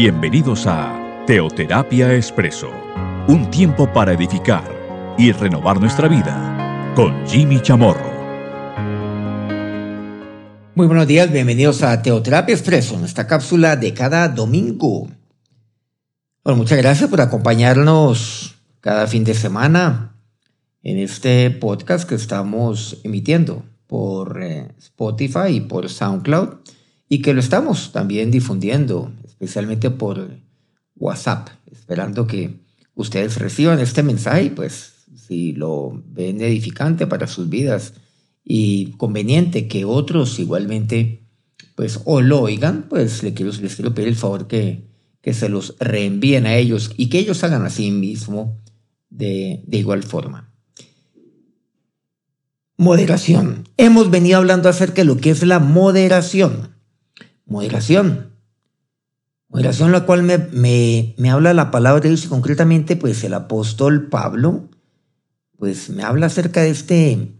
Bienvenidos a Teoterapia Expreso, un tiempo para edificar y renovar nuestra vida con Jimmy Chamorro. Muy buenos días, bienvenidos a Teoterapia Expreso, nuestra cápsula de cada domingo. Bueno, muchas gracias por acompañarnos cada fin de semana en este podcast que estamos emitiendo por eh, Spotify y por SoundCloud y que lo estamos también difundiendo, especialmente por WhatsApp, esperando que ustedes reciban este mensaje pues si lo ven edificante para sus vidas y conveniente que otros igualmente pues o lo oigan, pues les quiero, quiero pedir el favor que, que se los reenvíen a ellos y que ellos hagan así mismo de, de igual forma. Moderación. Hemos venido hablando acerca de lo que es la moderación moderación. Moderación la cual me, me, habla la palabra de Dios y concretamente pues el apóstol Pablo pues me habla acerca de este,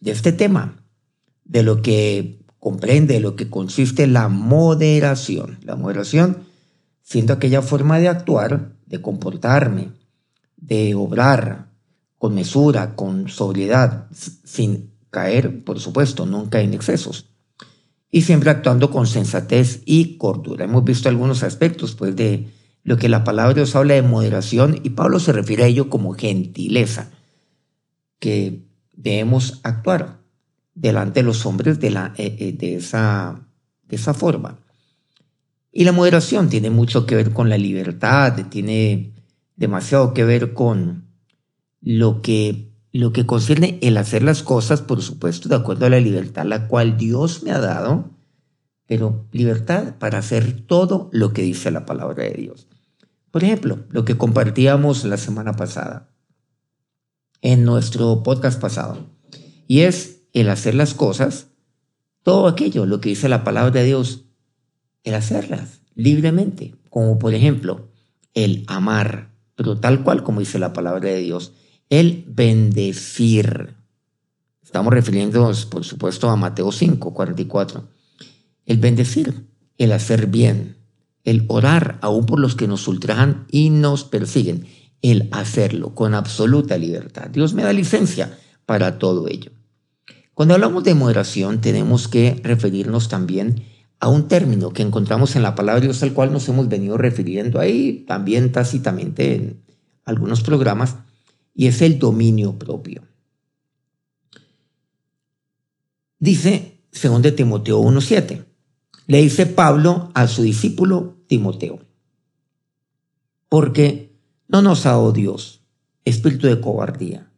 de este tema, de lo que comprende, de lo que consiste la moderación. La moderación siendo aquella forma de actuar, de comportarme, de obrar con mesura, con sobriedad, sin caer, por supuesto, nunca en excesos y siempre actuando con sensatez y cordura. Hemos visto algunos aspectos pues, de lo que la palabra Dios habla de moderación y Pablo se refiere a ello como gentileza, que debemos actuar delante de los hombres de, la, eh, eh, de, esa, de esa forma. Y la moderación tiene mucho que ver con la libertad, tiene demasiado que ver con lo que lo que concierne el hacer las cosas, por supuesto, de acuerdo a la libertad la cual Dios me ha dado, pero libertad para hacer todo lo que dice la palabra de Dios. Por ejemplo, lo que compartíamos la semana pasada, en nuestro podcast pasado, y es el hacer las cosas, todo aquello, lo que dice la palabra de Dios, el hacerlas libremente, como por ejemplo el amar, pero tal cual como dice la palabra de Dios, el bendecir. Estamos refiriéndonos, por supuesto, a Mateo 5, 44. El bendecir, el hacer bien, el orar aún por los que nos ultrajan y nos persiguen, el hacerlo con absoluta libertad. Dios me da licencia para todo ello. Cuando hablamos de moderación, tenemos que referirnos también a un término que encontramos en la palabra de Dios al cual nos hemos venido refiriendo ahí también tácitamente en algunos programas, y es el dominio propio. Dice, según de Timoteo 1.7, le dice Pablo a su discípulo Timoteo, porque no nos ha dado Dios espíritu de cobardía,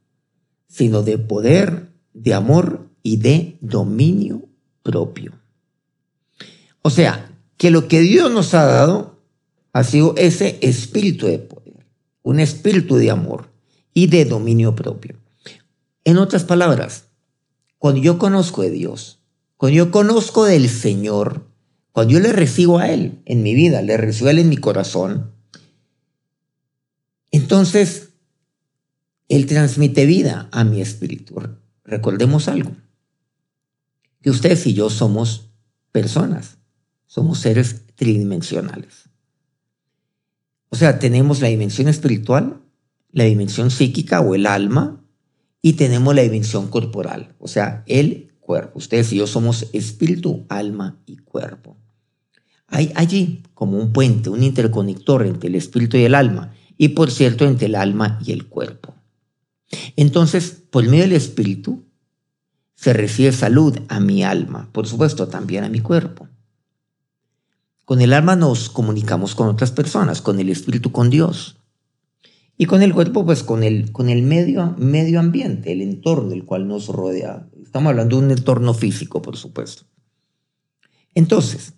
sino de poder, de amor y de dominio propio. O sea, que lo que Dios nos ha dado ha sido ese espíritu de poder, un espíritu de amor, y de dominio propio. En otras palabras, cuando yo conozco de Dios, cuando yo conozco del Señor, cuando yo le recibo a Él en mi vida, le recibo a Él en mi corazón, entonces Él transmite vida a mi espíritu. Recordemos algo, que ustedes y yo somos personas, somos seres tridimensionales. O sea, tenemos la dimensión espiritual la dimensión psíquica o el alma y tenemos la dimensión corporal, o sea, el cuerpo. Ustedes y yo somos espíritu, alma y cuerpo. Hay allí como un puente, un interconector entre el espíritu y el alma, y por cierto, entre el alma y el cuerpo. Entonces, por medio del espíritu, se recibe salud a mi alma, por supuesto, también a mi cuerpo. Con el alma nos comunicamos con otras personas, con el espíritu con Dios. Y con el cuerpo, pues con el, con el medio, medio ambiente, el entorno del cual nos rodea. Estamos hablando de un entorno físico, por supuesto. Entonces,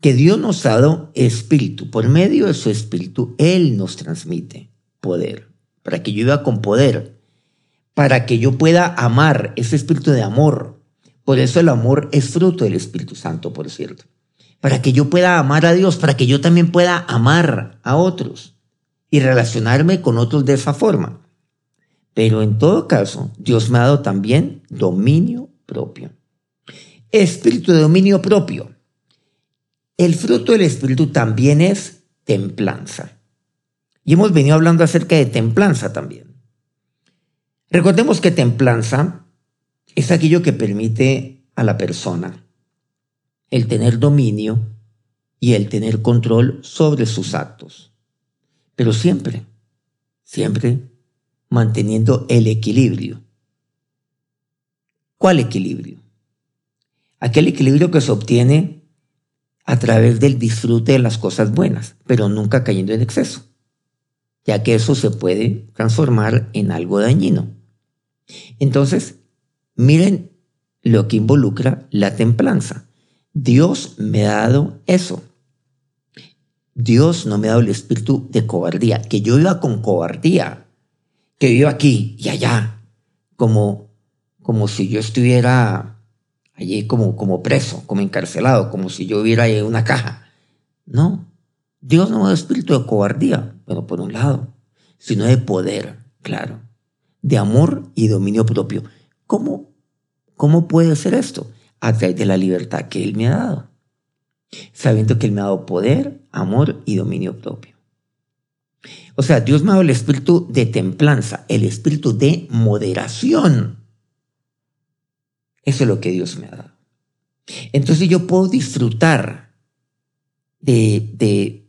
que Dios nos ha dado espíritu. Por medio de su espíritu, Él nos transmite poder. Para que yo viva con poder. Para que yo pueda amar ese espíritu de amor. Por eso el amor es fruto del Espíritu Santo, por cierto. Para que yo pueda amar a Dios, para que yo también pueda amar a otros y relacionarme con otros de esa forma. Pero en todo caso, Dios me ha dado también dominio propio. Espíritu de dominio propio. El fruto del Espíritu también es templanza. Y hemos venido hablando acerca de templanza también. Recordemos que templanza es aquello que permite a la persona el tener dominio y el tener control sobre sus actos. Pero siempre, siempre manteniendo el equilibrio. ¿Cuál equilibrio? Aquel equilibrio que se obtiene a través del disfrute de las cosas buenas, pero nunca cayendo en exceso, ya que eso se puede transformar en algo dañino. Entonces, miren lo que involucra la templanza. Dios me ha dado eso. Dios no me ha dado el espíritu de cobardía, que yo iba con cobardía, que vivo aquí y allá, como, como si yo estuviera allí como, como preso, como encarcelado, como si yo viviera en una caja. No, Dios no me da espíritu de cobardía, pero por un lado, sino de poder, claro, de amor y dominio propio. ¿Cómo, cómo puede ser esto? A través de la libertad que Él me ha dado, sabiendo que Él me ha dado poder, amor y dominio propio. O sea, Dios me ha dado el espíritu de templanza, el espíritu de moderación. Eso es lo que Dios me ha dado. Entonces yo puedo disfrutar de, de,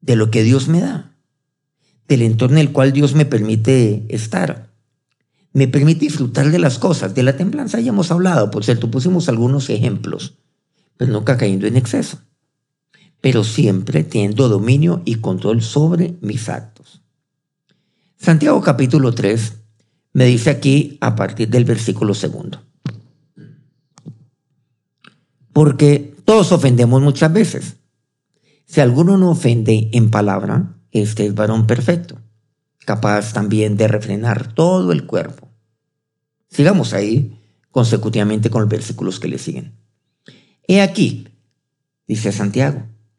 de lo que Dios me da, del entorno en el cual Dios me permite estar. Me permite disfrutar de las cosas, de la templanza ya hemos hablado, por cierto, pusimos algunos ejemplos, pero nunca cayendo en exceso pero siempre teniendo dominio y control sobre mis actos. Santiago capítulo 3 me dice aquí a partir del versículo segundo. Porque todos ofendemos muchas veces. Si alguno no ofende en palabra, este es varón perfecto, capaz también de refrenar todo el cuerpo. Sigamos ahí consecutivamente con los versículos que le siguen. He aquí, dice Santiago,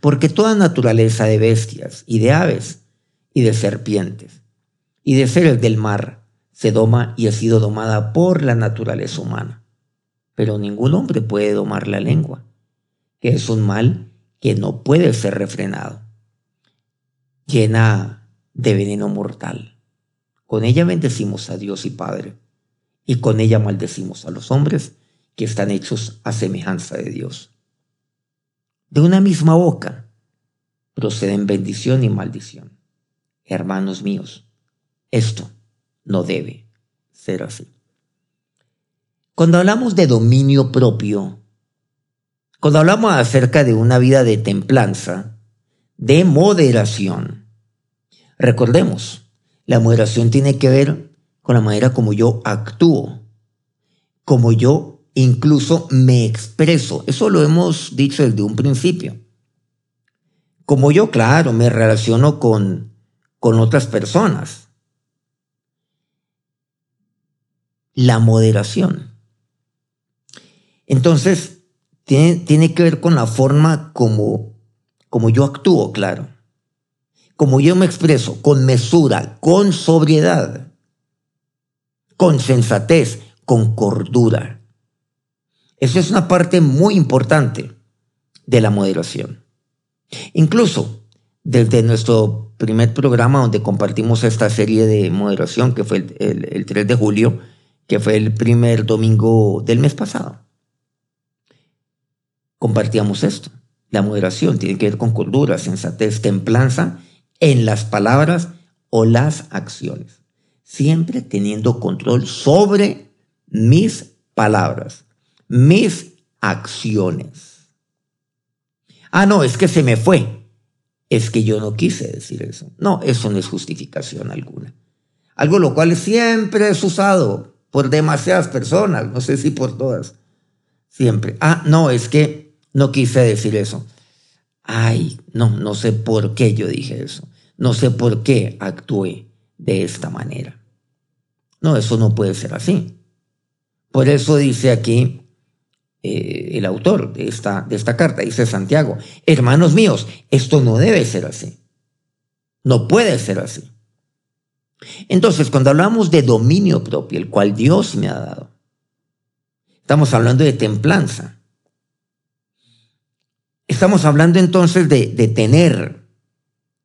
porque toda naturaleza de bestias y de aves y de serpientes y de seres del mar se doma y ha sido domada por la naturaleza humana. Pero ningún hombre puede domar la lengua, que es un mal que no puede ser refrenado, llena de veneno mortal. Con ella bendecimos a Dios y Padre, y con ella maldecimos a los hombres que están hechos a semejanza de Dios. De una misma boca proceden bendición y maldición. Hermanos míos, esto no debe ser así. Cuando hablamos de dominio propio, cuando hablamos acerca de una vida de templanza, de moderación, recordemos, la moderación tiene que ver con la manera como yo actúo, como yo incluso me expreso. Eso lo hemos dicho desde un principio. Como yo, claro, me relaciono con, con otras personas. La moderación. Entonces, tiene, tiene que ver con la forma como, como yo actúo, claro. Como yo me expreso, con mesura, con sobriedad, con sensatez, con cordura. Eso es una parte muy importante de la moderación. Incluso desde nuestro primer programa donde compartimos esta serie de moderación, que fue el, 3 de julio, que fue el primer domingo del mes pasado, compartíamos esto. La moderación tiene que ver con cordura, sensatez, templanza en las palabras o las acciones. Siempre teniendo control sobre mis palabras mis acciones. Ah, no, es que se me fue. Es que yo no quise decir eso. No, eso no es justificación alguna. Algo lo cual siempre es usado por demasiadas personas, no sé si por todas. Siempre. Ah, no, es que no quise decir eso. ay, no, no sé por qué yo dije eso, no sé por qué actué de esta manera. No, eso no puede ser así. Por eso dice aquí eh, el autor de esta, de esta carta, dice Santiago, hermanos míos, esto no debe ser así. No puede ser así. Entonces, cuando hablamos de dominio propio, el cual Dios me ha dado, estamos hablando de templanza. Estamos hablando entonces de, de tener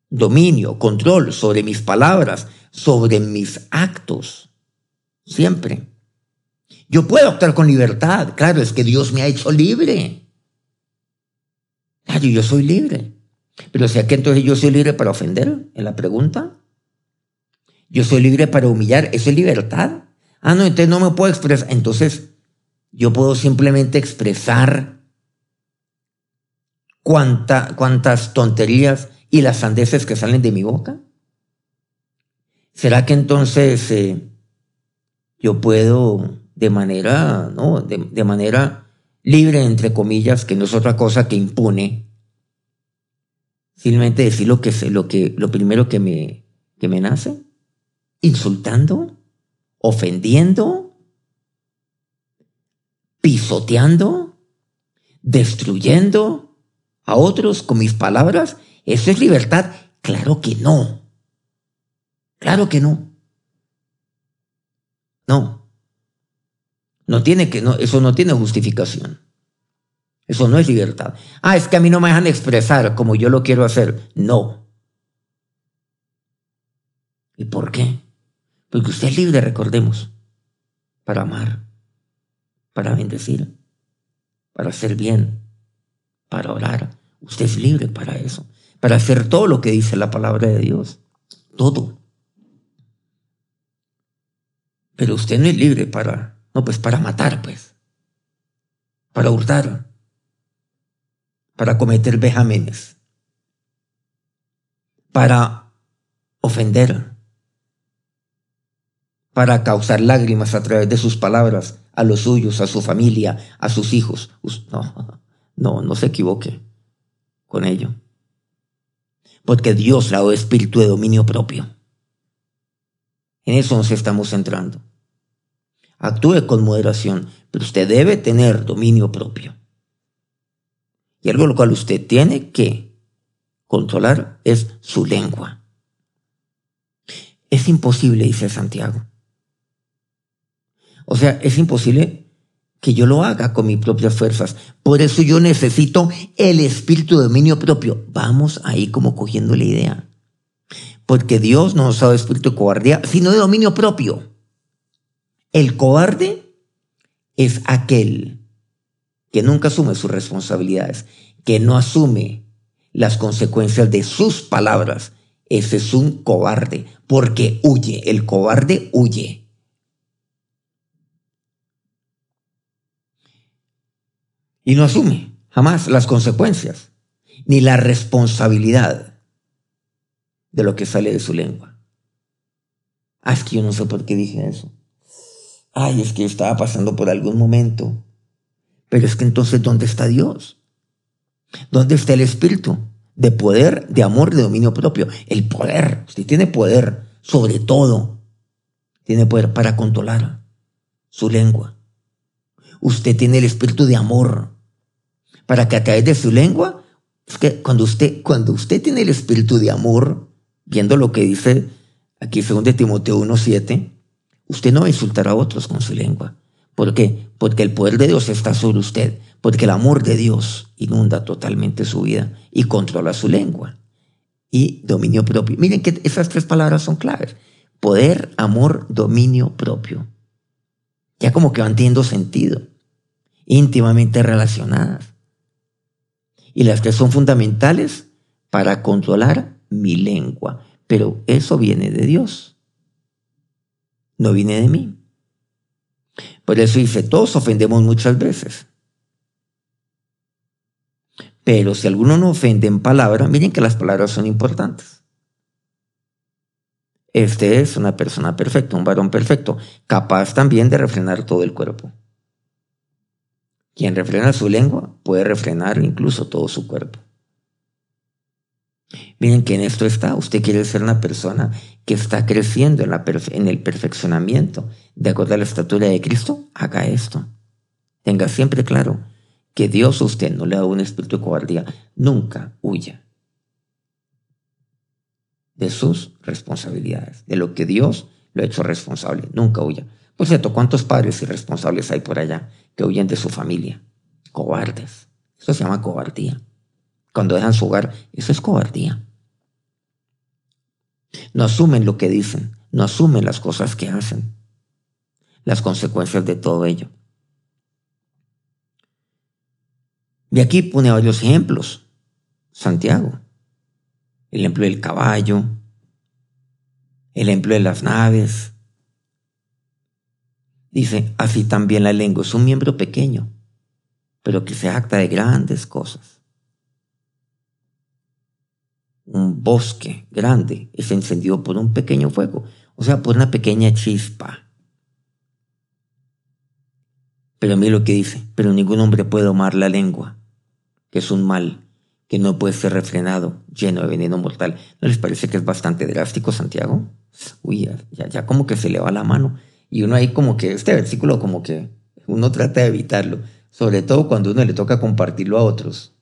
dominio, control sobre mis palabras, sobre mis actos, siempre. Yo puedo actuar con libertad, claro, es que Dios me ha hecho libre. Claro, yo soy libre. Pero sea que entonces yo soy libre para ofender, en la pregunta. Yo soy libre para humillar, ¿eso es libertad? Ah, no, entonces no me puedo expresar. Entonces, yo puedo simplemente expresar cuánta, cuántas tonterías y las sandeces que salen de mi boca. ¿Será que entonces eh, yo puedo de manera, ¿no? De, manera libre, entre comillas, que no es otra cosa que impone, simplemente decir lo que sé, lo que, lo primero que me, que me nace, insultando, ofendiendo, pisoteando, destruyendo a otros con mis palabras, ¿eso es libertad? Claro que no. Claro que no. No. No tiene que, no, eso no tiene justificación. Eso no es libertad. Ah, es que a mí no me dejan expresar como yo lo quiero hacer. No. ¿Y por qué? Porque usted es libre, recordemos, para amar, para bendecir, para hacer bien, para orar. Usted es libre para eso, para hacer todo lo que dice la palabra de Dios. Todo. Pero usted no es libre para no, pues para matar, pues. Para hurtar. Para cometer vejámenes. Para ofender. Para causar lágrimas a través de sus palabras a los suyos, a su familia, a sus hijos. No, no, no se equivoque con ello. Porque Dios le ha dado espíritu de dominio propio. En eso nos estamos centrando actúe con moderación, pero usted debe tener dominio propio. Y algo lo cual usted tiene que controlar es su lengua. Es imposible, dice Santiago. O sea, es imposible que yo lo haga con mis propias fuerzas. Por eso yo necesito el espíritu de dominio propio. Vamos ahí como cogiendo la idea. Porque Dios no nos ha dado espíritu de cobardía, sino de dominio propio. El cobarde es aquel que nunca asume sus responsabilidades, que no asume las consecuencias de sus palabras. Ese es un cobarde, porque huye, el cobarde huye. Y no asume jamás las consecuencias, ni la responsabilidad de lo que sale de su lengua. Ah, es que yo no sé por qué dije eso ay, es que yo estaba pasando por algún momento. Pero es que entonces, ¿dónde está Dios? ¿Dónde está el Espíritu? De poder, de amor, de dominio propio. El poder. Usted tiene poder sobre todo. Tiene poder para controlar su lengua. Usted tiene el espíritu de amor para que a través de su lengua, es que cuando usted, cuando usted tiene el espíritu de amor, viendo lo que dice aquí según de Timoteo 1.7, Usted no va a insultar a otros con su lengua. ¿Por qué? Porque el poder de Dios está sobre usted, porque el amor de Dios inunda totalmente su vida y controla su lengua. Y dominio propio. Miren que esas tres palabras son claves. Poder, amor, dominio propio. Ya como que van teniendo sentido, íntimamente relacionadas. Y las que son fundamentales para controlar mi lengua. Pero eso viene de Dios no viene de mí. Por eso dice, todos ofendemos muchas veces. Pero si alguno no ofende en palabra, miren que las palabras son importantes. Este es una persona perfecta, un varón perfecto, capaz también de refrenar todo el cuerpo. Quien refrena su lengua puede refrenar incluso todo su cuerpo. Miren que en esto está. Usted quiere ser una persona que está creciendo en, la en el perfeccionamiento de acuerdo a la estatura de Cristo. Haga esto. Tenga siempre claro que Dios a usted no le da un espíritu de cobardía. Nunca huya de sus responsabilidades, de lo que Dios lo ha hecho responsable. Nunca huya. Por cierto, ¿cuántos padres irresponsables hay por allá que huyen de su familia? Cobardes. Eso se llama cobardía. Cuando dejan su hogar, eso es cobardía. No asumen lo que dicen, no asumen las cosas que hacen, las consecuencias de todo ello. De aquí pone varios ejemplos. Santiago, el ejemplo del caballo, el ejemplo de las naves. Dice, así también la lengua es un miembro pequeño, pero que se acta de grandes cosas. Un bosque grande es encendido por un pequeño fuego, o sea, por una pequeña chispa. Pero a mí lo que dice, pero ningún hombre puede domar la lengua, que es un mal que no puede ser refrenado, lleno de veneno mortal. ¿No les parece que es bastante drástico, Santiago? Uy, ya, ya como que se le va la mano. Y uno ahí como que, este versículo como que uno trata de evitarlo, sobre todo cuando uno le toca compartirlo a otros.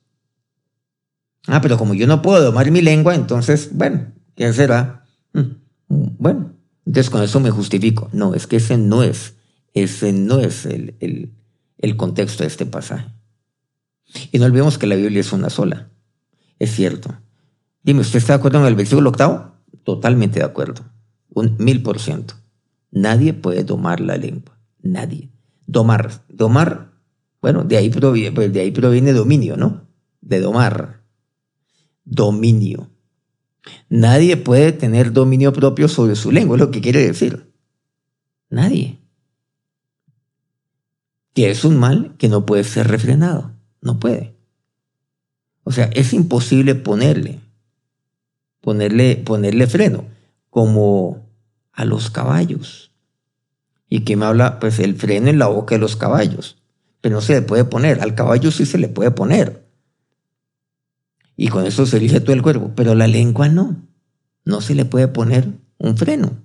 Ah, pero como yo no puedo domar mi lengua, entonces, bueno, ¿qué será? Mm, bueno, entonces con eso me justifico. No, es que ese no es, ese no es el, el, el contexto de este pasaje. Y no olvidemos que la Biblia es una sola. Es cierto. Dime, ¿usted está de acuerdo en el versículo octavo? Totalmente de acuerdo. Un mil por ciento. Nadie puede domar la lengua. Nadie. Domar. Domar, bueno, de ahí proviene, pues de ahí proviene dominio, ¿no? De domar. Dominio. Nadie puede tener dominio propio sobre su lengua, es lo que quiere decir. Nadie. Que es un mal que no puede ser refrenado. No puede. O sea, es imposible ponerle, ponerle, ponerle freno, como a los caballos. Y que me habla, pues el freno en la boca de los caballos. Pero no se le puede poner. Al caballo sí se le puede poner. Y con eso se elige todo el cuerpo. Pero la lengua no. No se le puede poner un freno.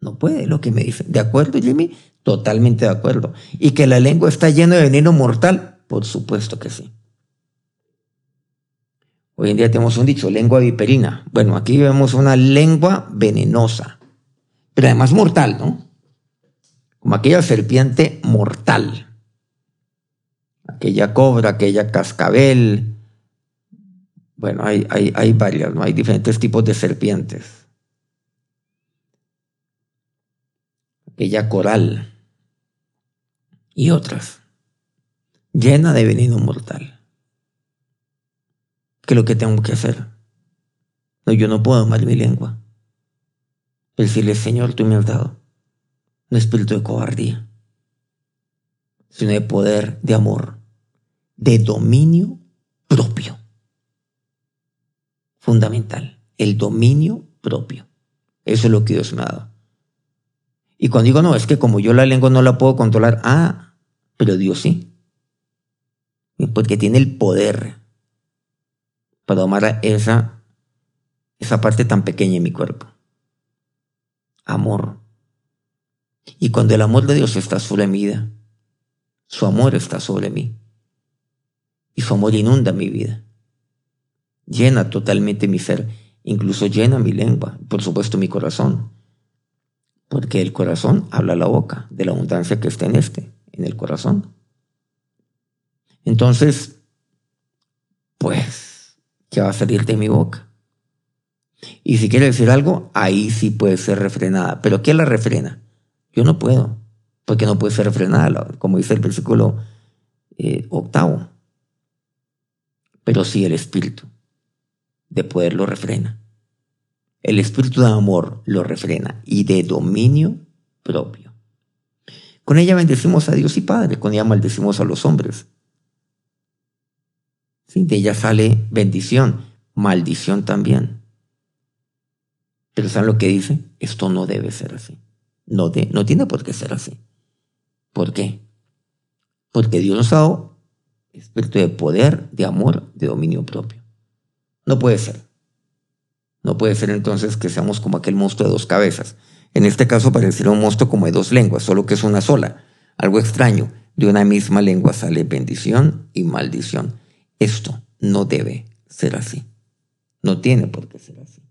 No puede, lo que me dice. ¿De acuerdo, Jimmy? Totalmente de acuerdo. Y que la lengua está llena de veneno mortal. Por supuesto que sí. Hoy en día tenemos un dicho, lengua viperina. Bueno, aquí vemos una lengua venenosa, pero además mortal, ¿no? Como aquella serpiente mortal. Aquella cobra, aquella cascabel. Bueno, hay, hay, hay varias, ¿no? Hay diferentes tipos de serpientes. Aquella coral y otras, llena de veneno mortal. ¿Qué es lo que tengo que hacer? No, yo no puedo domar mi lengua. Decirle, Señor, tú me has dado un espíritu de cobardía, sino de poder, de amor, de dominio propio. Fundamental, el dominio propio. Eso es lo que Dios me ha dado. Y cuando digo, no, es que como yo la lengua no la puedo controlar, ah, pero Dios sí. Porque tiene el poder para domar esa, esa parte tan pequeña en mi cuerpo. Amor. Y cuando el amor de Dios está sobre mi vida, su amor está sobre mí. Y su amor inunda mi vida. Llena totalmente mi ser, incluso llena mi lengua, por supuesto mi corazón. Porque el corazón habla la boca de la abundancia que está en este, en el corazón. Entonces, pues, que va a salir de mi boca. Y si quiere decir algo, ahí sí puede ser refrenada. ¿Pero qué la refrena? Yo no puedo, porque no puede ser refrenada, como dice el versículo eh, octavo. Pero sí el espíritu de poder lo refrena. El espíritu de amor lo refrena y de dominio propio. Con ella bendecimos a Dios y Padre, con ella maldecimos a los hombres. De ella sale bendición, maldición también. Pero ¿saben lo que dice? Esto no debe ser así. No, de, no tiene por qué ser así. ¿Por qué? Porque Dios nos ha dado espíritu de poder, de amor, de dominio propio. No puede ser. No puede ser entonces que seamos como aquel monstruo de dos cabezas. En este caso pareciera un monstruo como de dos lenguas, solo que es una sola. Algo extraño. De una misma lengua sale bendición y maldición. Esto no debe ser así. No tiene por qué ser así.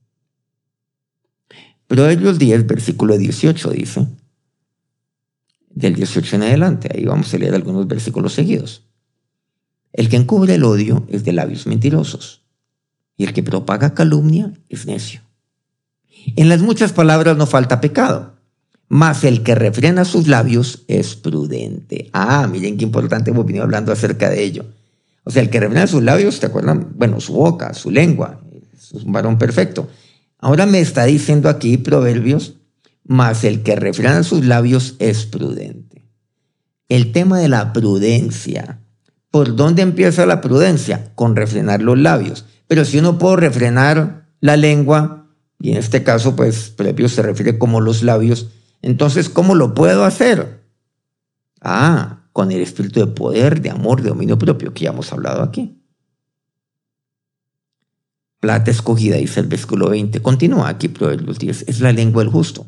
Proverbios 10, versículo 18 dice, del 18 en adelante, ahí vamos a leer algunos versículos seguidos. El que encubre el odio es de labios mentirosos, y el que propaga calumnia es necio. En las muchas palabras no falta pecado, mas el que refrena sus labios es prudente. Ah, miren qué importante hemos venido hablando acerca de ello. O sea, el que refrena sus labios, ¿te acuerdan? Bueno, su boca, su lengua, es un varón perfecto. Ahora me está diciendo aquí Proverbios, mas el que refrena sus labios es prudente. El tema de la prudencia. ¿Por dónde empieza la prudencia? Con refrenar los labios. Pero si uno puede refrenar la lengua, y en este caso, pues, Proverbios se refiere como los labios, entonces, ¿cómo lo puedo hacer? Ah, con el espíritu de poder, de amor, de dominio propio, que ya hemos hablado aquí. Plata escogida, dice el versículo 20. Continúa aquí, Proverbios 10. Es la lengua del justo,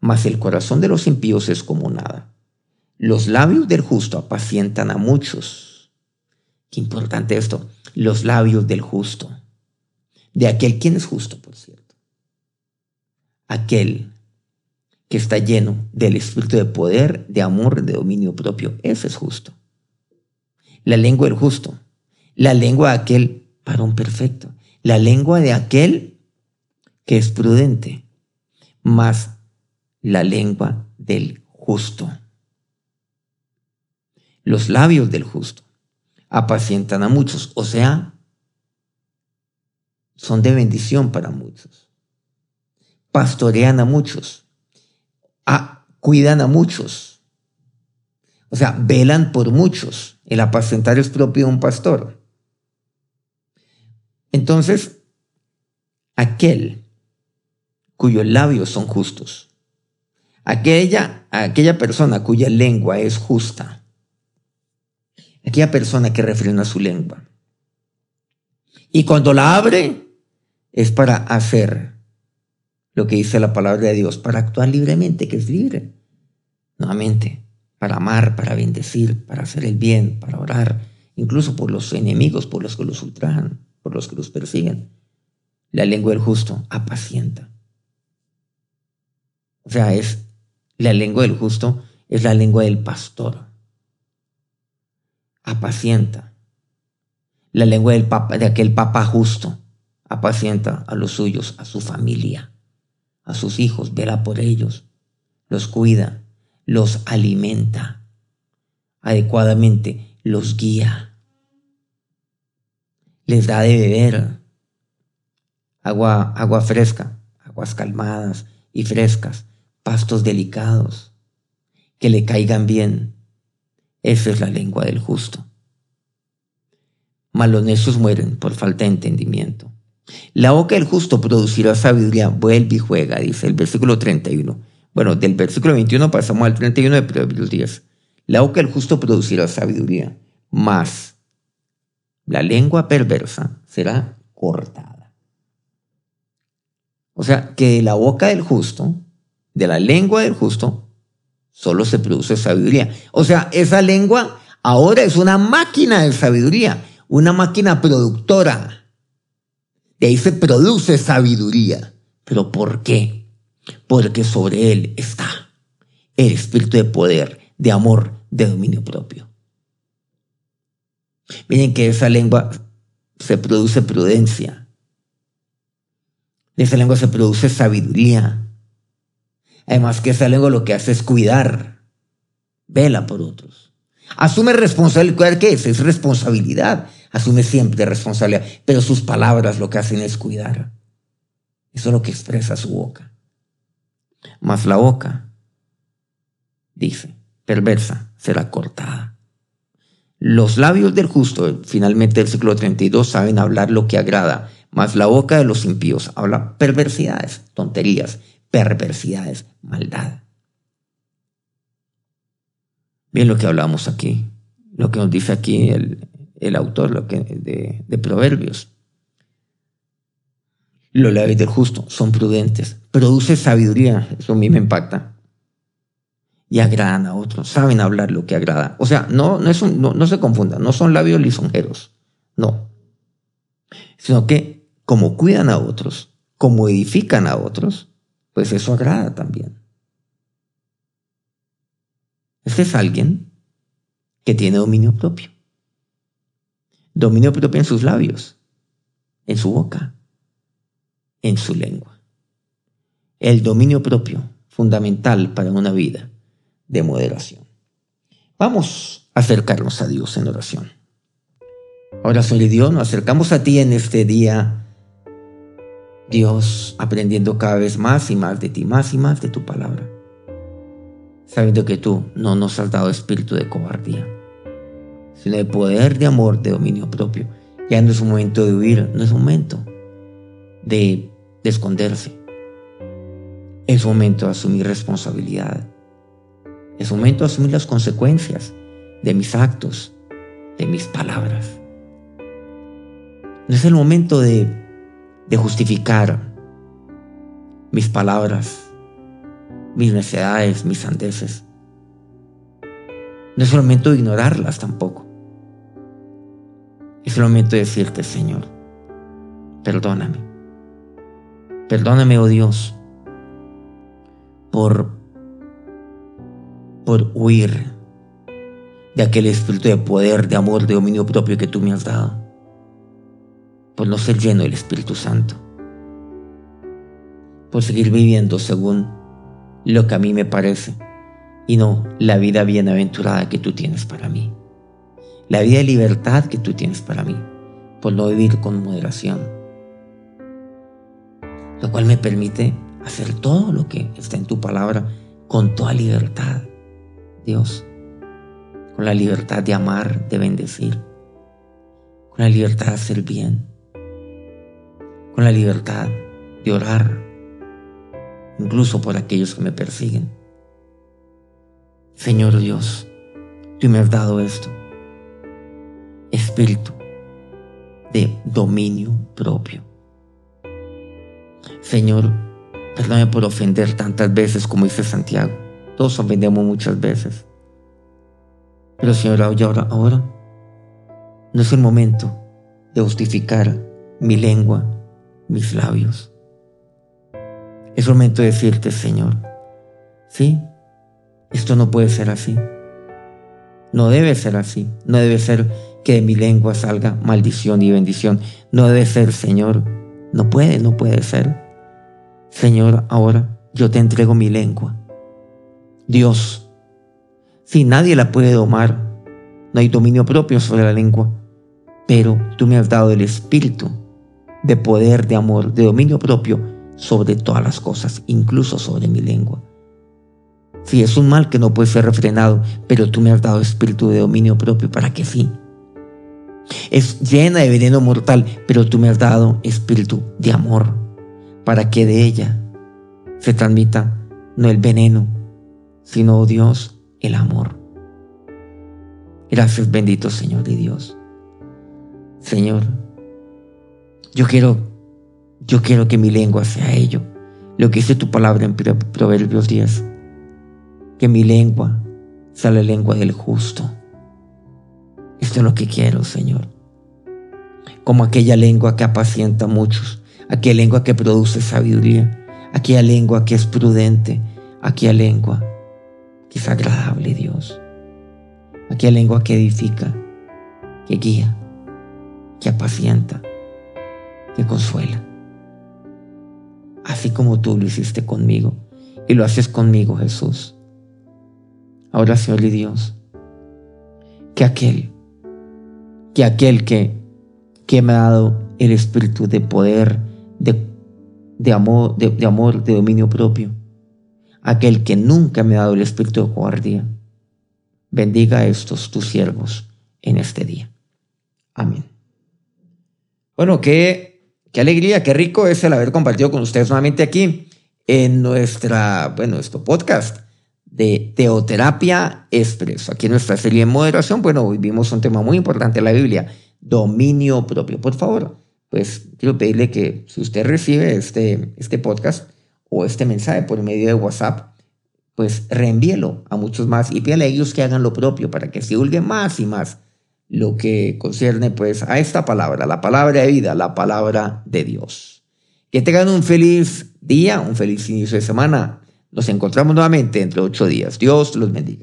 mas el corazón de los impíos es como nada. Los labios del justo apacientan a muchos. Qué importante esto. Los labios del justo. De aquel, ¿quién es justo, por cierto? Aquel que está lleno del espíritu de poder, de amor, de dominio propio. Ese es justo. La lengua del justo. La lengua de aquel varón perfecto. La lengua de aquel que es prudente. Más la lengua del justo. Los labios del justo apacientan a muchos, o sea, son de bendición para muchos. Pastorean a muchos cuidan a muchos. O sea, velan por muchos. El apacentar es propio de un pastor. Entonces, aquel cuyos labios son justos, aquella, aquella persona cuya lengua es justa, aquella persona que refrena su lengua. Y cuando la abre, es para hacer lo que dice la palabra de Dios, para actuar libremente, que es libre. Nuevamente, para amar, para bendecir, para hacer el bien, para orar, incluso por los enemigos, por los que los ultrajan, por los que los persiguen. La lengua del justo apacienta. O sea, es la lengua del justo es la lengua del pastor. Apacienta. La lengua de aquel papa justo apacienta a los suyos, a su familia a sus hijos, vela por ellos, los cuida, los alimenta adecuadamente, los guía, les da de beber agua, agua fresca, aguas calmadas y frescas, pastos delicados, que le caigan bien. Esa es la lengua del justo. Malonesos mueren por falta de entendimiento. La boca del justo producirá sabiduría, vuelve y juega, dice el versículo 31. Bueno, del versículo 21 pasamos al 31 de Proverbios 10. La boca del justo producirá sabiduría, mas la lengua perversa será cortada. O sea, que de la boca del justo, de la lengua del justo, solo se produce sabiduría. O sea, esa lengua ahora es una máquina de sabiduría, una máquina productora de ahí se produce sabiduría. ¿Pero por qué? Porque sobre él está el espíritu de poder, de amor, de dominio propio. Miren que esa lengua se produce prudencia. De esa lengua se produce sabiduría. Además que esa lengua lo que hace es cuidar. Vela por otros. Asume responsabilidad. ¿Qué es? Es responsabilidad asume siempre responsabilidad, pero sus palabras lo que hacen es cuidar. Eso es lo que expresa su boca. Mas la boca, dice, perversa, será cortada. Los labios del justo, finalmente el siglo 32, saben hablar lo que agrada, mas la boca de los impíos habla perversidades, tonterías, perversidades, maldad. Bien lo que hablamos aquí, lo que nos dice aquí el, el autor de, de Proverbios. Los labios del justo son prudentes. Produce sabiduría. Eso a mí me impacta. Y agradan a otros. Saben hablar lo que agrada. O sea, no, no, es no, no se confundan. No son labios lisonjeros. No. Sino que como cuidan a otros, como edifican a otros, pues eso agrada también. Este es alguien que tiene dominio propio. Dominio propio en sus labios, en su boca, en su lengua. El dominio propio, fundamental para una vida de moderación. Vamos a acercarnos a Dios en oración. Ahora, Señor Dios, nos acercamos a ti en este día, Dios, aprendiendo cada vez más y más de ti, más y más de tu palabra, sabiendo que tú no nos has dado espíritu de cobardía, sino de poder, de amor, de dominio propio. Ya no es un momento de huir, no es un momento de, de esconderse. Es momento de asumir responsabilidad. Es un momento de asumir las consecuencias de mis actos, de mis palabras. No es el momento de, de justificar mis palabras, mis necedades, mis sandeces. No es el momento de ignorarlas tampoco. Es el momento de decirte, Señor, perdóname. Perdóname, oh Dios, por, por huir de aquel espíritu de poder, de amor, de dominio propio que tú me has dado por no ser lleno del Espíritu Santo, por seguir viviendo según lo que a mí me parece y no la vida bienaventurada que tú tienes para mí, la vida de libertad que tú tienes para mí, por no vivir con moderación, lo cual me permite hacer todo lo que está en tu palabra con toda libertad, Dios, con la libertad de amar, de bendecir, con la libertad de hacer bien con la libertad de orar, incluso por aquellos que me persiguen. Señor Dios, tú me has dado esto, espíritu de dominio propio. Señor, perdóname por ofender tantas veces como dice Santiago. Todos ofendemos muchas veces. Pero Señor, ahora, ahora no es el momento de justificar mi lengua, mis labios. Es momento de decirte, Señor, sí, esto no puede ser así. No debe ser así. No debe ser que de mi lengua salga maldición y bendición. No debe ser, Señor. No puede, no puede ser. Señor, ahora yo te entrego mi lengua. Dios, si nadie la puede domar, no hay dominio propio sobre la lengua, pero tú me has dado el Espíritu de poder, de amor, de dominio propio sobre todas las cosas, incluso sobre mi lengua. Si es un mal que no puede ser refrenado, pero tú me has dado espíritu de dominio propio para que sí. Es llena de veneno mortal, pero tú me has dado espíritu de amor para que de ella se transmita no el veneno, sino, oh Dios, el amor. Gracias bendito Señor y Dios. Señor, yo quiero, yo quiero que mi lengua sea ello. Lo que dice tu palabra en Proverbios 10. Que mi lengua sea la lengua del justo. Esto es lo que quiero, Señor. Como aquella lengua que apacienta a muchos, aquella lengua que produce sabiduría, aquella lengua que es prudente, aquella lengua que es agradable, Dios. Aquella lengua que edifica, que guía, que apacienta que consuela. Así como tú lo hiciste conmigo y lo haces conmigo, Jesús. Ahora, Señor y Dios, que aquel, que aquel que, que me ha dado el espíritu de poder, de, de amor, de, de amor, de dominio propio, aquel que nunca me ha dado el espíritu de cobardía, bendiga a estos tus siervos en este día. Amén. Bueno, que Qué alegría, qué rico es el haber compartido con ustedes nuevamente aquí en nuestra, bueno, nuestro podcast de Teoterapia Expreso. Aquí en nuestra serie de moderación, bueno, hoy vimos un tema muy importante de la Biblia, dominio propio. Por favor, pues quiero pedirle que si usted recibe este, este podcast o este mensaje por medio de WhatsApp, pues reenvíelo a muchos más y pídale a ellos que hagan lo propio para que se divulgue más y más lo que concierne pues a esta palabra, la palabra de vida, la palabra de Dios. Que tengan un feliz día, un feliz inicio de semana. Nos encontramos nuevamente entre ocho días. Dios los bendiga.